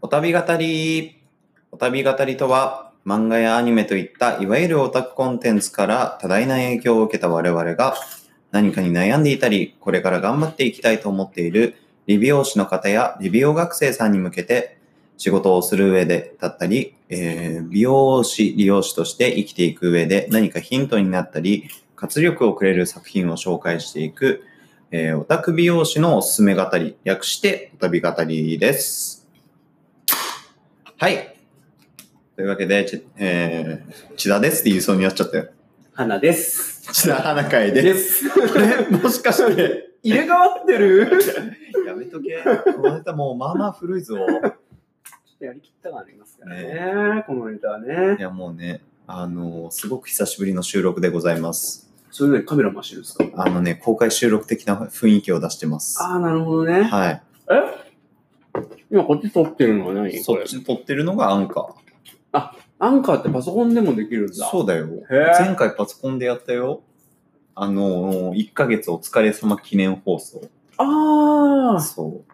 お旅語り。お旅語りとは、漫画やアニメといったいわゆるオタクコンテンツから多大な影響を受けた我々が何かに悩んでいたり、これから頑張っていきたいと思っている理美容師の方や理美容学生さんに向けて仕事をする上でだったり、えー美容師、理容師として生きていく上で何かヒントになったり、活力をくれる作品を紹介していく、えーオタク美容師のおすすめ語り、略してお旅語りです。はい。というわけで、ちえー、千田ですって言いそうになっちゃったよ。花です。千田花会で。です。えもしかして。入れ替わってる？やめとけ。このネタもうまあまあ古いぞ。やりきった感ありますからね。このネタはいね。やもうね、あのすごく久しぶりの収録でございます。それでカメラ回してるんですか？あのね、公開収録的な雰囲気を出してます。ああ、なるほどね。はい。え？今こっち撮ってるのは何これ？そっ。ち撮ってるのがアンカー。アンカーってパソコンでもできるんだ。そうだよ。へー前回パソコンでやったよ。あの、1ヶ月お疲れ様記念放送。ああ。そう。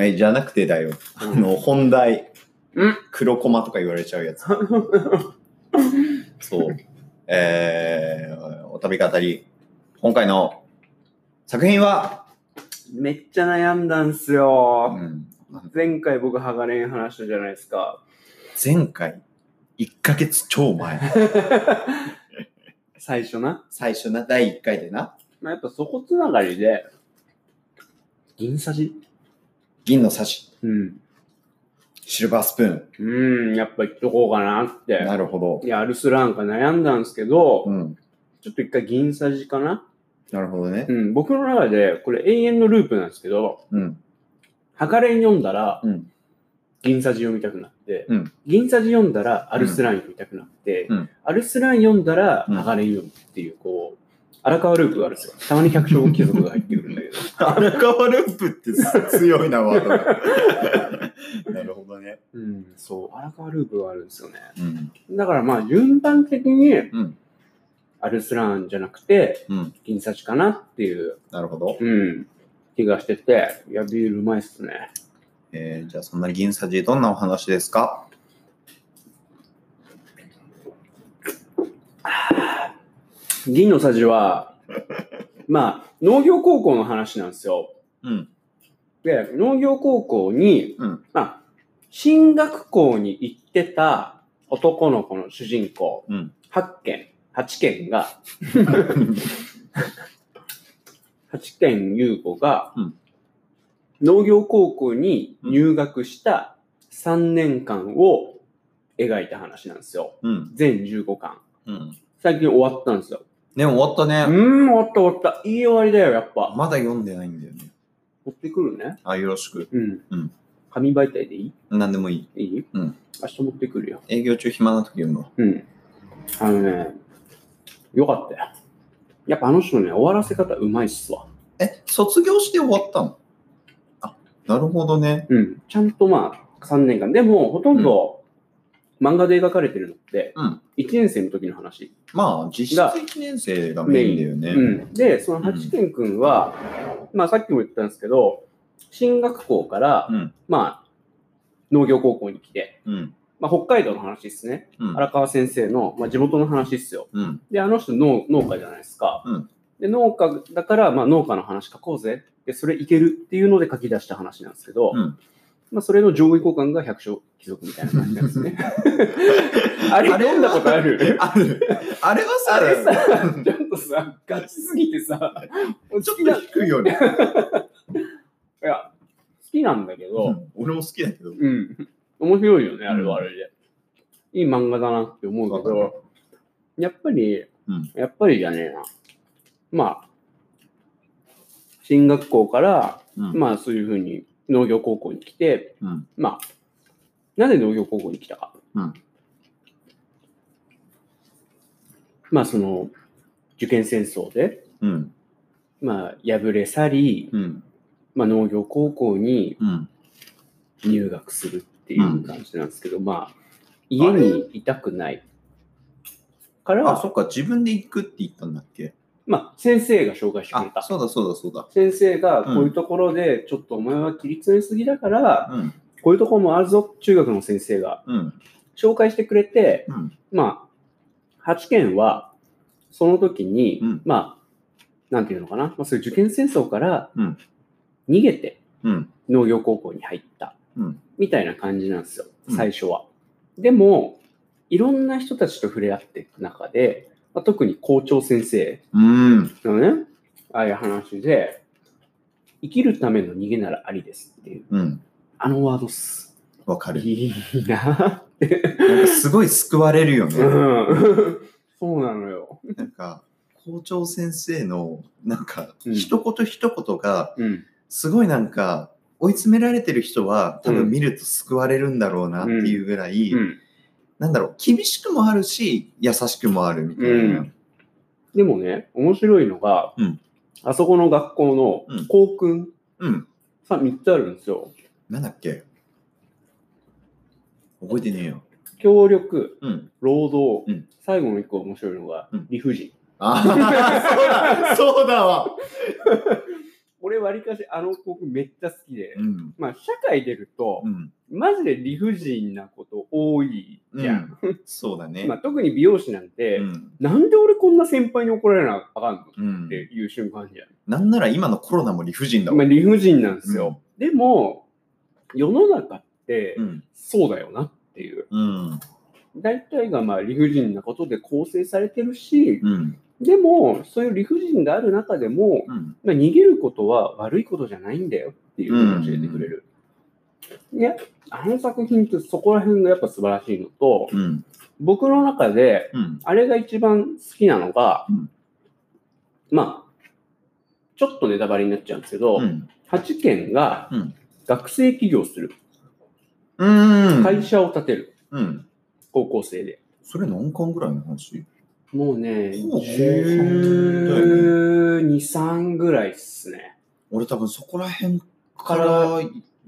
はい、じゃなくてだよ。あうんの、本題。うん黒コマとか言われちゃうやつ。そう。えー、お旅語り。今回の作品は、めっちゃ悩んだんすうよ。ん、前回僕ハガレン話したじゃないですか。前回、1ヶ月超前。最初な？最初な、第1回でな？まあ、やっぱそこつながりで、銀さじ？銀のサシ、うん。シルバースプーうん、やっぱ言っとこうかなってン。。なるほいや、アルスラーンか悩んだんですけど、ど。うん。ちょっと一回銀さじかな？なるほどねう。ん、僕の中で、これ永遠のループなんですけど、うん。ハガレン読んだら、うん銀さじ読みたくなって、うん銀さじ読んだらアルスラーン読みたくなって、うんアルスラーン読んだらうんハガレン読むっていう、こう、荒川ループがあるんですよ。たまに百姓貴族が入ってくるんだけど。荒川ループって強いな、ワードが。なるほどね。うん、そう、荒川ループがあるんですよね。うん。だからまあ、順番的に、んアルスラーンじゃなくて、うん。銀さじかなっていう、なるほど。うん、気がしてて、いや、ビールうまいっすね。えー、じゃあそんな銀さじ、どんなお話ですか？銀のさじは、まあ、農業高校の話なんですよ。うん。で、農業高校に、うんまあ、進学校に行ってた男の子の主人公、うん。8件、8件が、8件優子が、うん農業高校に入学した3年間を描いた話なんですよ。うん。全15巻。うん。最近終わったんですよ。ね、終わったうね。ーん、終わった終わった。いい終わりだよ、やっぱ。まだ読んでないんだよね。持ってくるね。あ、よろしく。うん。うん紙媒体でいい？なんでもいい。いい？うん。明日持ってくるよ。営業中暇な時読むわ。うん。あのね、よかったよ。やっぱあの人ね、終わらせ方うまいっすわ。え、卒業して終わったの？あ、なるほどね。うん。ちゃんとまあ、3年間。でも、ほとんど、漫画で描かれてるのって、うん。1年生の時の話。まあ、実質が1年生がメインだよね。うん。で、その八健くんは、まあさっきも言ったんですけど、進学校から、うん。まあ、農業高校に来て、うん。まあ北海道の話ですね。うん。荒川先生の、まあ、地元の話ですよ。うん。で、あの人農農家じゃないですか。うんで、農家だから、まあ農家の話書こうぜ。で、それいけるっていうので書き出した話なんですけど、うん。まあそれの上位互換が百姓貴族みたいな感じなんですね。あれ読んだことある？ある。あれはさ、あれさ、ちょっとさ、ガチすぎてさ、好 ちょっと低いよね。や、好きなんだけど、うん俺も好きだけど。うん。面白いよね、あれはあれで。いい漫画だなって思うけど、やっぱり、うんやっぱりじゃねえな。まあ、進学校から、うん。まあそういうふうに農業高校に来て、うん。まあ、なぜ農業高校に来たか。うんまあその、受験戦争で、うん。まあ敗れ去り、うん。まあ農業高校にうん。入学するっていう感じなんですけど、まあ、家にいたくないから、あ、そっか、自分で行くって言ったんだっけ？まあ、先生が紹介してくれあ、た。そうだそうだそうだ。先生がこういうところで、ちょっとお前は切り詰めすぎだから、うん。こういうところもあるぞ、中学の先生がうん。紹介してくれて、うん。まあ、8件は、その時に、うんまあ、なんていうのかな、まあ、そういう受験戦争からうん逃げてうん。農業高校に入った、うんみたいな感じなんですよ、うん最初は。でも、いろんな人たちと触れ合っていく中で、まあ、特に校長先生うん。のね、ああいう話で、生きるための逃げならありですっていう、うん。あのワードっす。わかる。いいなって。なんかすごい救われるよね。うん。そうなのよ。なんか、校長先生の、なんか、うん一言一言が、うん。すごいなんか、追い詰められてる人は、多うん分見ると救われるんだろうなっていうぐらい、うん。なんだろう、厳しくもあるし、優しくもあるみたいな。うんでもね、面白いのが、うんあそこの学校うんの校訓うん。さ、3つあるんですよ。なんだっけ？覚えてねえよ。協力、うん。労働、うん最後の1個面白いのがうん理不尽。ああ、そうだ、そうだわ。俺、わりかしあの校訓めっちゃ好きで、うん。まあ、社会出るとう、ん。マジで理不尽なこと多いじゃん。そうだね。まあ、特に美容師なんて、うん。なんで俺こんな先輩に怒られなあかんの？っうんて。いう瞬間じゃん。なんなら今のコロナも理不尽だわ。まあ、理不尽なんですよ。でも、世の中ってうん。そうだよなっていう。うん。大体がまあ理不尽なことで構成されてるし、うん。でも、そういう理不尽がある中でも、うん。まあ、逃げることは悪いことじゃないんだよっていうのを教えてくれる。ね、あの作品ってそこら辺がやっぱ素晴らしいのと、うん。僕の中で、うん。あれが一番好きなのが、うんまあ、ちょっとネタバレになっちゃうんですけど、うん。8件がうん学生起業する、うん。会社を建てる、うん。高校生で。それ何巻ぐらいの話？もうね、ほぼ後半だよ12、3ぐらいっすね。俺多分そこら辺から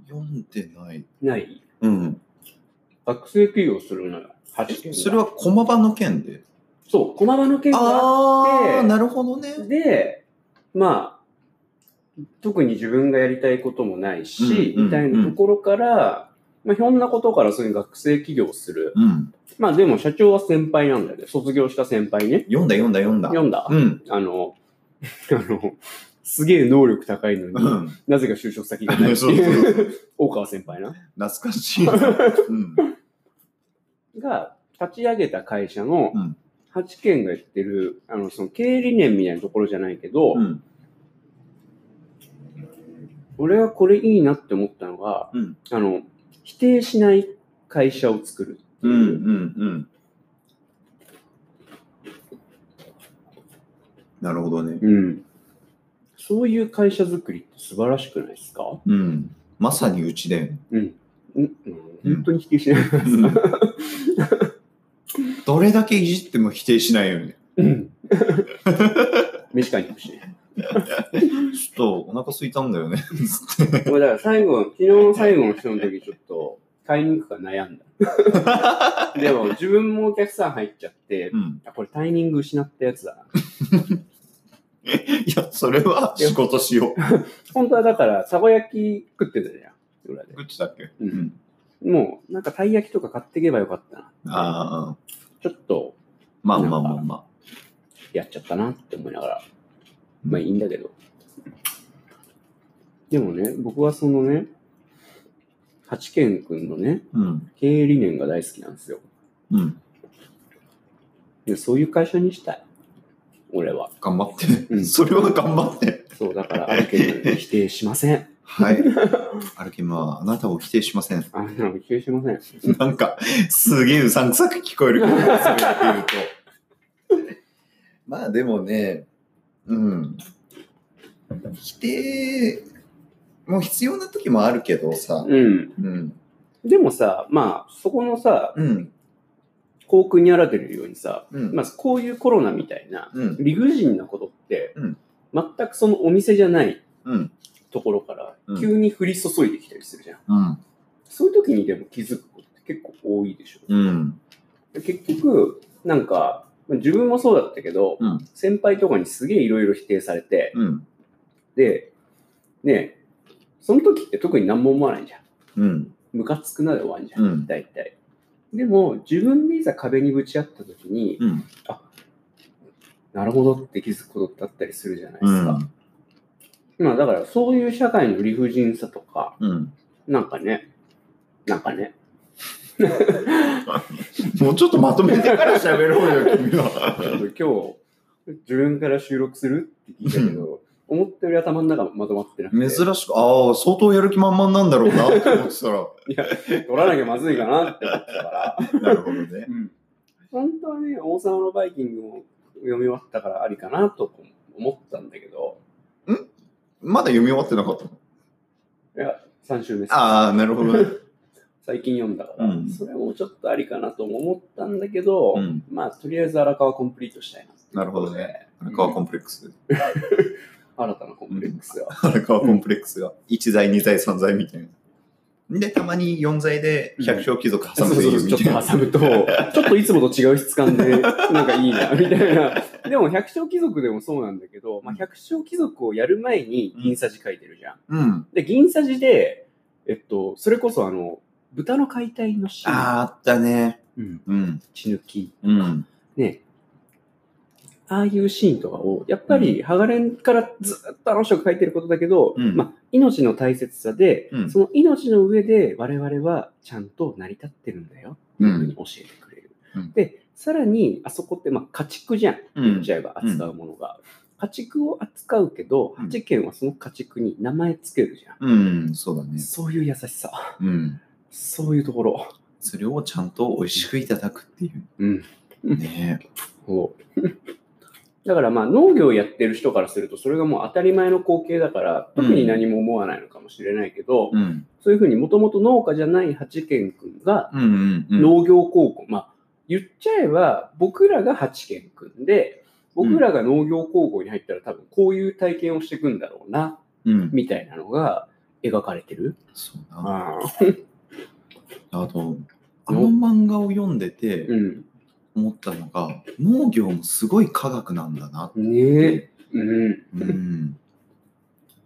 読んでない。ない？うん。学生起業するのよ、8件が。それは駒場の件で？そう、駒場の件があああ、ってなるほどね。で、まあ、特に自分がやりたいこともないし、みたいなところから、まあ、ひょんなことからそういう学生起業する。うん。まあでも社長は先輩なんだけど、卒業した先輩ね。読んだ読んだ読んだ。読んだ、うん。あの、あの、すげえ能力高いのに、うん。なぜか就職先がない うそういう、大川先輩な。懐かしいな。うん。が立ち上げた会社のうん8件が言ってる、あの、その経営理念みたいなところじゃないけど、うん。俺はこれいいなって思ったのが、うん。あの、否定しない会社を作るうん。ういう。ん。なるほどね。うんそういう会社作りって素晴らしくないですか？うん。まさにうちで。うん。うん、本当に否定しない。うんどれだけいじっても否定しないよね。うん。飯買いに行くしね。ちょっとお腹空いたんだよね。つって。俺だから最後、昨日の最後の人の時ちょっと買いに行くか悩んだ。でも自分もお客さん入っちゃってう、ん。あこれタイミング失ったやつだな。いや、それは仕事しよう。本当はだから、たこ焼き食ってたじゃん。裏で。どっちだっけ？うん。もう、なんかたい焼きとか買っていけばよかったな。ああ、ちょっと、まあまあまあまやっちゃったなって思いながら。まあいいんだけど。でもね、僕はそのね、八健くんのね、あ。うん。経営理念が大好きなんですよ。うん。でそういう会社にしたい。俺は。頑張って。うんそれは頑張って。そう、だから、あるけど否定しません。はい。アルケムはあなたを否定しません。あの、否定しません。なんか、すげえうさんくさく聞こえるけど、それ言ってると。まあでもね、うん。否定も必要な時もあるけどさ。うん。うん。でもさ、まあ、そこのさ、うん。航空にあられるようにさ、うん。まあ、こういうコロナみたいなうん。理不尽なことって、うん全くそのお店じゃないうん。ところからうん急に降り注いできたりするじゃん。うん。そういう時にでも気づくことって結構多いでしょ。うん。で結局、なんか、まあ自分もそうだったけど、うん先輩とかにすげえいろいろ否定されて、うん。で、ねその時って特に何も思わないじゃん。うん。ムカつくなで終わんじゃん、うん大体。でも、自分でいざ壁にぶち当った時に、うん。なるほどって気づくことってあったりするじゃないでうすか。ん。まあだから、そういう社会の理不尽さとか、うん。なんかね、なんかね、もうちょっとまとめてから喋ろうよ、君は。今日、自分から収録するって聞いたけど、思ったより頭の中まとまってなくて。珍しく、ああ、相当やる気満々なんだろうなって思ってたら。いや、取らなきゃまずいかなって思ってたから。なるほどね。うん。本当はね、王様のバイキングも読み終わったからありかなと思ったんだけど、まだ読み終わってなかったの？いや、3週目ああ、なるほどね。最近読んだから、うんそれもちょっとありかなとも思ったんだけど、うんまあ、とりあえず荒川コンプリートしたいな。なるほどね。荒川コンプレックス。新たなコンプレックスが。荒川コンプレックスが1剤、2剤、3剤みたいな。で、たまに4剤で百姓貴族挟むというみちょったと。挟むと、ちょっといつもと違う質感で、なんかいいな、みたいな。でも、百姓貴族でもそうなんだけど、まあ、百姓貴族をやる前に銀さじ書いてるじゃん。うん。で、銀さじで、えっと、それこそあの、豚の解体のシーン。ああ、あったね。うん。うん。血抜き。うん。ね。ああいうシーンとかを、やっぱり、ハガレンからずっとあの人が書いてることだけど、うんまあ、命の大切さで、うんその命の上で我々はちゃんと成り立ってるんだよっていうふうに教えてくれる。うんで、さらに、あそこって、まあ、家畜じゃん。うん言っちゃえば扱うものが。家畜を扱うけど、うん八軒はその家畜に名前つけるじゃん。うん、そうだね。そういう優しさ。うん。そういうところ。それをちゃんと美味しくいただくっていう。うん。ねそう。だからまあ農業をやってる人からするとそれがもう当たり前の光景だから特に何も思わないのかもしれないけど、うん。そういうふうにもともと農家じゃない八軒くんがうんうんうん。農業高校、まあ言っちゃえば僕らが八軒くんで僕らが農業高校に入ったら多分こういう体験をしていくんだろうなうん。みたいなのが描かれてる。そうな。ああと、あの漫画を読んでてうん。思ったのが、農業もすごい科学なんだなって。ねえ。うん。うん。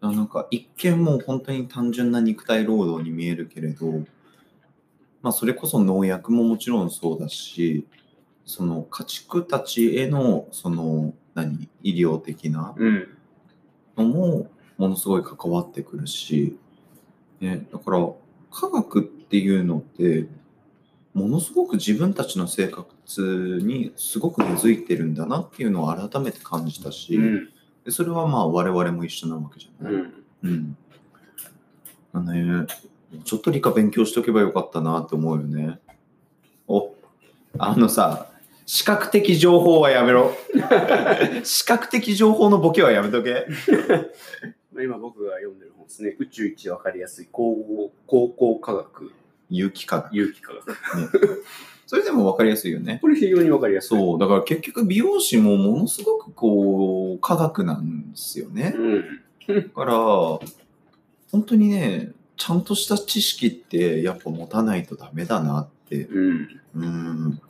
あなんか一見もう本当に単純な肉体労働に見えるけれど、まあそれこそ農薬ももちろんそうだし、その家畜たちへのその何医療的なうん。のもものすごい関わってくるし、ね、だから科学っていうのってものすごく自分たちの生活にすごく根付いてるんだなっていうのを改めて感じたし、うん。でそれはまあ我々も一緒なわけじゃない。うん。うん。だね、ちょっと理科勉強しとけばよかったなって思うよね。お、あのさ、視覚的情報はやめろ。視覚的情報のボケはやめとけ。まあ今僕が読んでる本ですね。宇宙一わかりやすい高校高校科学、有機化学。有機科学。それでも分かりやすいよね。これ非常にわかりやすい。そう、だから結局美容師もものすごくこう、科学なんですよね。うん。だ から、本当にね、ちゃんとした知識ってやっぱ持たないとダメだなって。うん。うん。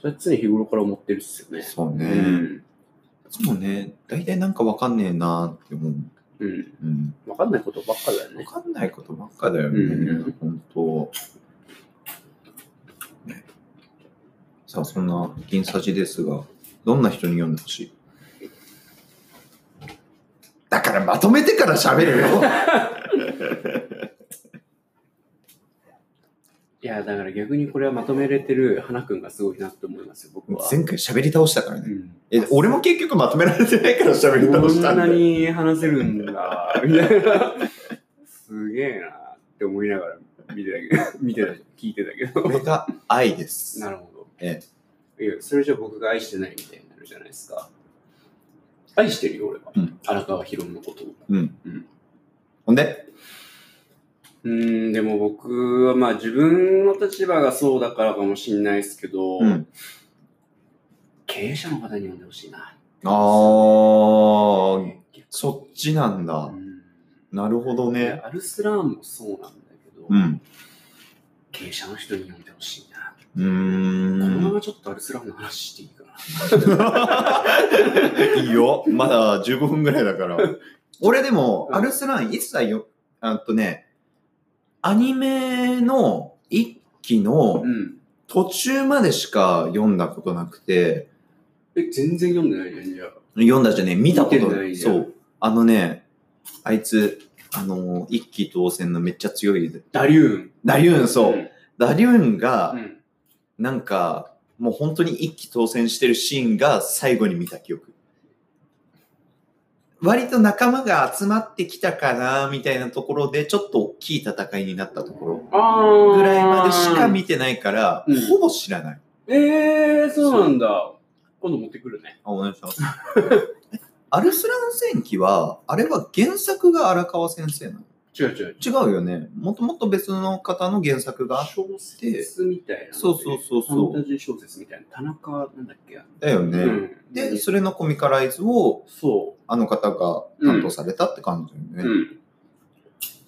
それは常日頃から思ってるっすよね。そうね。うん。そうね、大体なんかわかんねえなって思う。うん。うん。わかんないことばっかだよわね。かんないことばっかだよね。うん本当。ねさあ、そんな銀さじですが、どんな人に読んでほしい？だからまとめてから喋るよ。いや、だから逆にこれはまとめれてる花くんがすごいなって思いますよ、僕は。前回喋り倒したからね。うんえ、俺も結局まとめられてないから喋り倒こんしたんだよ。なに話せるんだ、みたいな。すげえなって思いながら見てたけど、見てた、聞いてたけど。これが愛です。なるほど。えいや、それじゃ僕が愛してないみたいになるじゃないですか。愛してるよ、俺は。うん荒川博のことを。うん。うんほんで？うーん、でも僕はまあ自分の立場がそうだからかもしんないですけど、うん。経営者の方に呼んでほしいな。あー、そっちなんだ。うんなるほどでね。アルスラーンもそうなんだけど、うん。経営者の人に呼んでほしいなっうーこのまん。まちょっとアルスランの話していいかな。いいよ。まだ15分ぐらいだから。俺でも、うんアルスラン一切よ、あとね、アニメの一期のうん。途中までしか読んだことなくて、え、全然読んでないね、じゃあ。読んだじゃね、見たこと見てないそう。あのね、あいつ、あの、一期当選のめっちゃ強い、ダリューン。ダリューン、そう。んダリューンが、うん。なんか、もう本当に一気当選してるシーンが最後に見た記憶。割と仲間が集まってきたかな、みたいなところで、ちょっと大きい戦いになったところぐらいまでしか見てないから、うんほぼ知らない。えー、そうなんだ。今度持ってくるね。あ、お願いします。アルスラン戦記は、あれは原作が荒川先生なの？違う違う。違うよね。もともと別の方の原作があっ小説みたいな。そうそうそうそうファンタジー小説みたいな。田中、なんだっけ？たよね。うん。で、それのコミカライズをそあの方が担当されたって感じだう。よね。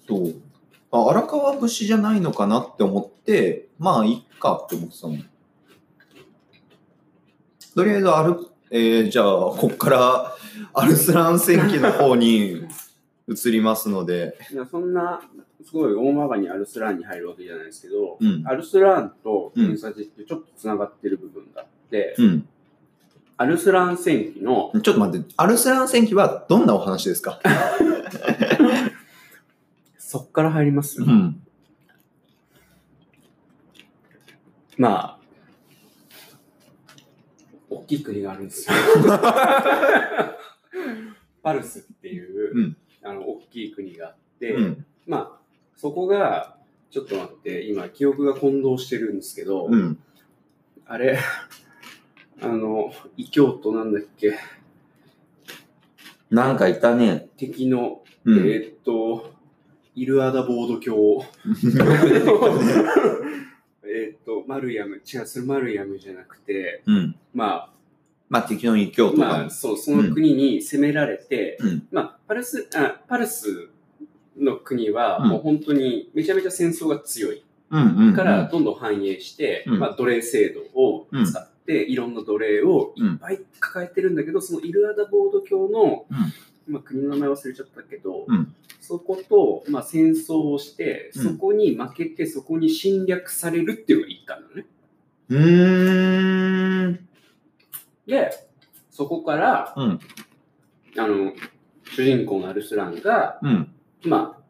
うん。そう？あ、荒川節じゃないのかなって思って、まあ、いっかって思ってたの。とりあえず、ある、えー、じゃあ、こっから、アルスラン戦記の方に移りますので、いやそんな、すごい大まかにアルスラーンに入るわけじゃないですけど、うん。アルスラーンとうん偏差値ってちょっとつながってる部分があって、うん。アルスラーン戦記の、ちょっと待って、アルスラン戦記はどんなお話ですか？そっから入ります、うん。まあ、大きい国があるんですよ。パルスっていう、うんあの、大きい国があって、うん。まあ、そこが、ちょっと待って、今、記憶が混同してるんですけど、うん。あれ、あの、異教徒なんだっけ、なんかいたね。敵の、うん。えーっと、イルアダボード教。えーっと、マルヤム、違う、それマルヤムじゃなくて、うん。ままあ、敵の異教あ、とかまあ、そう、その国に攻められて、うん。まあ、パルス、あパルスの国は、うんもう本当にめちゃめちゃ戦争が強い。から、どんどん繁栄して、うんまあ、奴隷制度を使って、いろんな奴隷をいっぱい抱えてるんだけど、そのイルアダボード教の、まあ、国の名前忘れちゃったけど、うんそこと、まあ、戦争をして、うんそこに負けて、そこに侵略されるっていうのが一環なのね。うーん。で、そこから、うん。あの、主人公のアルスランが、うん。まあ、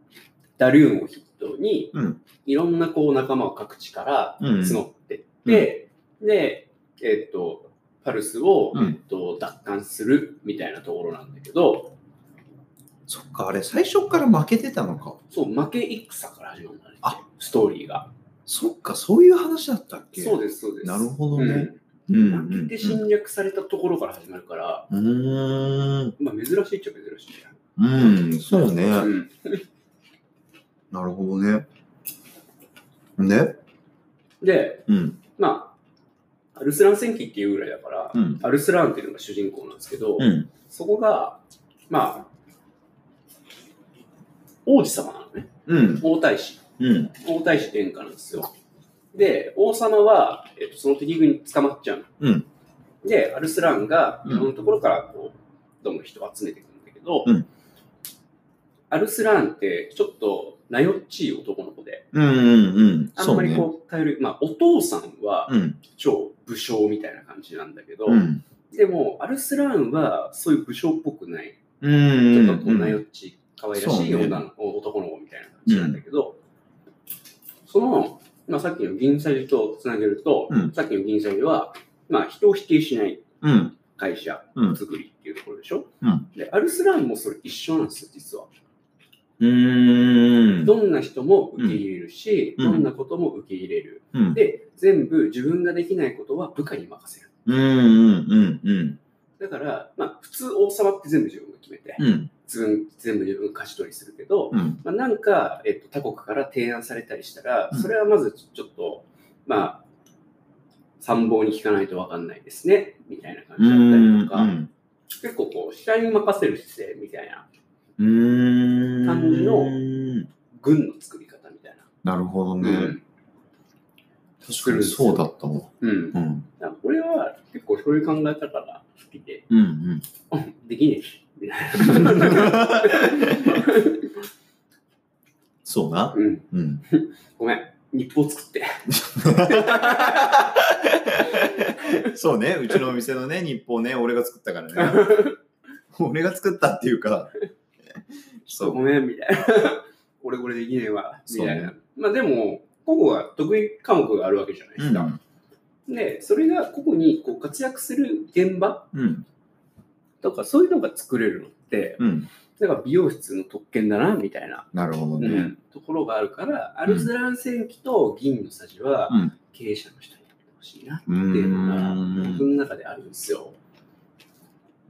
ダリューンを筆頭に、うん。いろんなこう仲間を各地からうん。募ってって、で、えっと、パルスを、うんえっと、奪還するみたいなところなんだけど、そっか、あれ、最初から負けてたのか。そう、負け戦から始まるんだね。あストーリーが。そっか、そういう話だったっけ？そうです、そうです。なるほどね。負けて侵略されたところから始まるから、うーん。まあ珍しいっちゃ珍しいじゃん。うん、そうね。うん。なるほどね。で、で、うん。まあ、アルスラン戦記っていうぐらいだから、うん。アルスランっていうのが主人公なんですけど、うん。そこが、まあ、王子様なのね。うん。王太子。うん。王太子殿下なんですよ。で、王様は、えっと、その敵軍に捕まっちゃうの。うんで、アルスランがうんいろんなところからこう、どんどん人を集めていくんだけど、うんアルスランってちょっとなよっちい男の子で、うん。うん。うん。あんまり。こう頼る、まあお父さんはうん。超武将みたいな感じなんだけど、うん。でもアルスランはそういう武将っぽくない、うちん。ょっとこうなよっちい可愛らしいそうね女の子、男の子みたいな感じなんだけど、その、まあ、さっきの銀シャリとつなげると、うんさっきの銀シャリは、まあ、人を否定しないうん。会社うん。作りっていうところでしょ、うんで、アルスランもそれ一緒なんですよ、実は。うん。どんな人も受け入れるし、うんどんなことも受け入れる。うん。で、全部自分ができないことは部下に任せる。うん。うん。うん。だから、まあ、普通王様って全部自分が決めて、うん。全部自分が勝ち取りするけど、うん。まあ、なんか、えっと、他国から提案されたりしたら、うんそれはまずちょっと、まあ、参謀に聞かないと分かんないですね、みたいな感うじだったりとか、ん。結構こう、下に任せる姿勢みたいな、うん。感じの軍の作り方みたいな。なるほどね。うん確かにそうだったわ。うん。うん。だから俺は結構そういう考え方が好きで、うんうん。うんできねえし。そうな。うん。うん。ごめん。日報作って。そうね、うちのお店のね、日報ね、俺が作ったからね。俺が作ったっていうか、そう。ごめん、みたいな。俺これできねえわ、みたいな。そまあでも、個々は得意科目があるわけじゃないですか。で、それが個々にこう活躍する現場うん。とか、そういうのが作れるのって、うん。だから美容室の特権だな、みたいな、なるほどね。うんところがあるから、アルスラン戦記と銀のさじは、うん経営者の人にやってほしいなってういうのが、ん僕の中であるんですよ。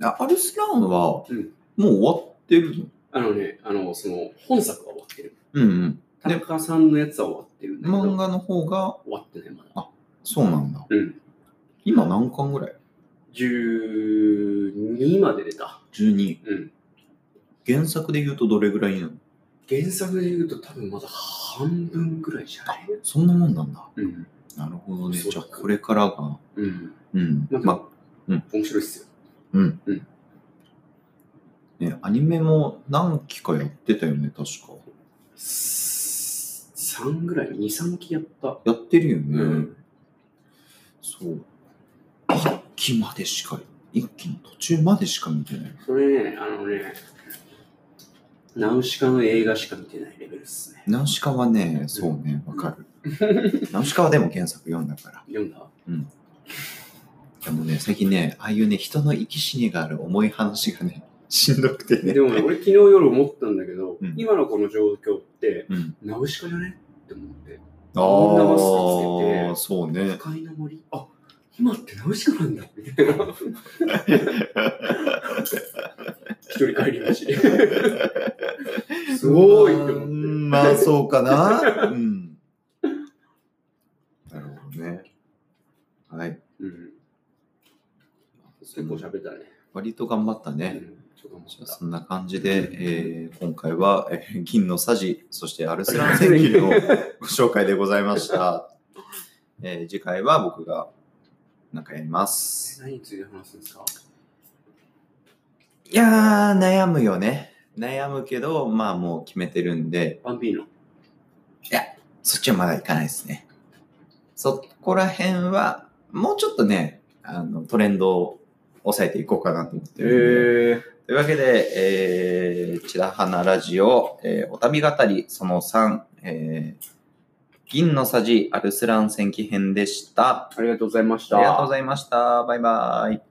あアルスランは、うんもう終わってるの？あのね、あの、その、本作は終わってる。うんうん。田中さんのやつは終わってるんだけど、漫画の方が、終わってない、まだ。そうなんだ。うん。今何巻ぐらい？12まで出た。?12。うん。原作で言うとどれぐらいなの？原作で言うと多分まだ半分ぐらいじゃない？そんなもんなんだ。うん。なるほどね。じゃあこれからが。うん。うん。まあ、まうん面白いっすよ。うん。うんね、アニメも何期かやってたよね、確か。3ぐらい、2、3期やった。やってるよね。うん。そう。までしか、一期の途中までしか見てない。それね、あのね、ナウシカの映画しか見てないレベルっすね。ナウシカはね、そうね、わかる。ナウシカはでも原作読んだから。読んだ？でもね、最近ね、ああいうね、人の生き死にがある重い話がね、しんどくてね。でもね、俺昨日夜思ったんだけど、うん今のこの状況って、うん。ナウシカじゃねって思って。ああ、そうね。不快な森。あ、今ってナウシカなんだみたいな。一人帰り道。すごいって思って。うんまあ、そうかな。うん。なるほどね。はい。うん。結構喋ったね。割と頑張ったね。うんそんな感じで、えー今回は、えー銀のさじ、そしてアルスラン戦記のご紹介でございました。えー次回は僕がなんかやります。何について話すんですか？いやー、悩むよね。悩むけど、まあもう決めてるんで、バンビーノ。そっちはまだいかないですね。そこら辺は、もうちょっとね、あの、トレンドを抑えていこうかなと思ってるんで。へというわけで、えー、千田花ラジオ、えーお旅語りその3、えー、銀のさじアルスラン戦記編でした。ありがとうございました。ありがとうございました。バイバイ。